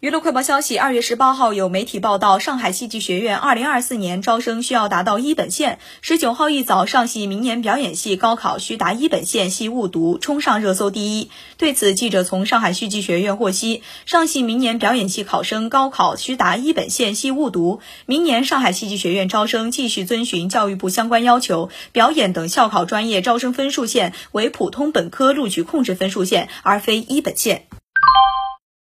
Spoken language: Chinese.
娱乐快报消息二月十八号有媒体报道上海戏剧学院二零二四年招生需要达到一本线十九号一早上戏明年表演系高考需达一本线系误读冲上热搜第一。对此记者从上海戏剧学院获悉上戏明年表演系考生高考需达一本线系误读明年上海戏剧学院招生继续遵循教育部相关要求表演等校考专业招生分数线为普通本科录取控制分数线而非一本线。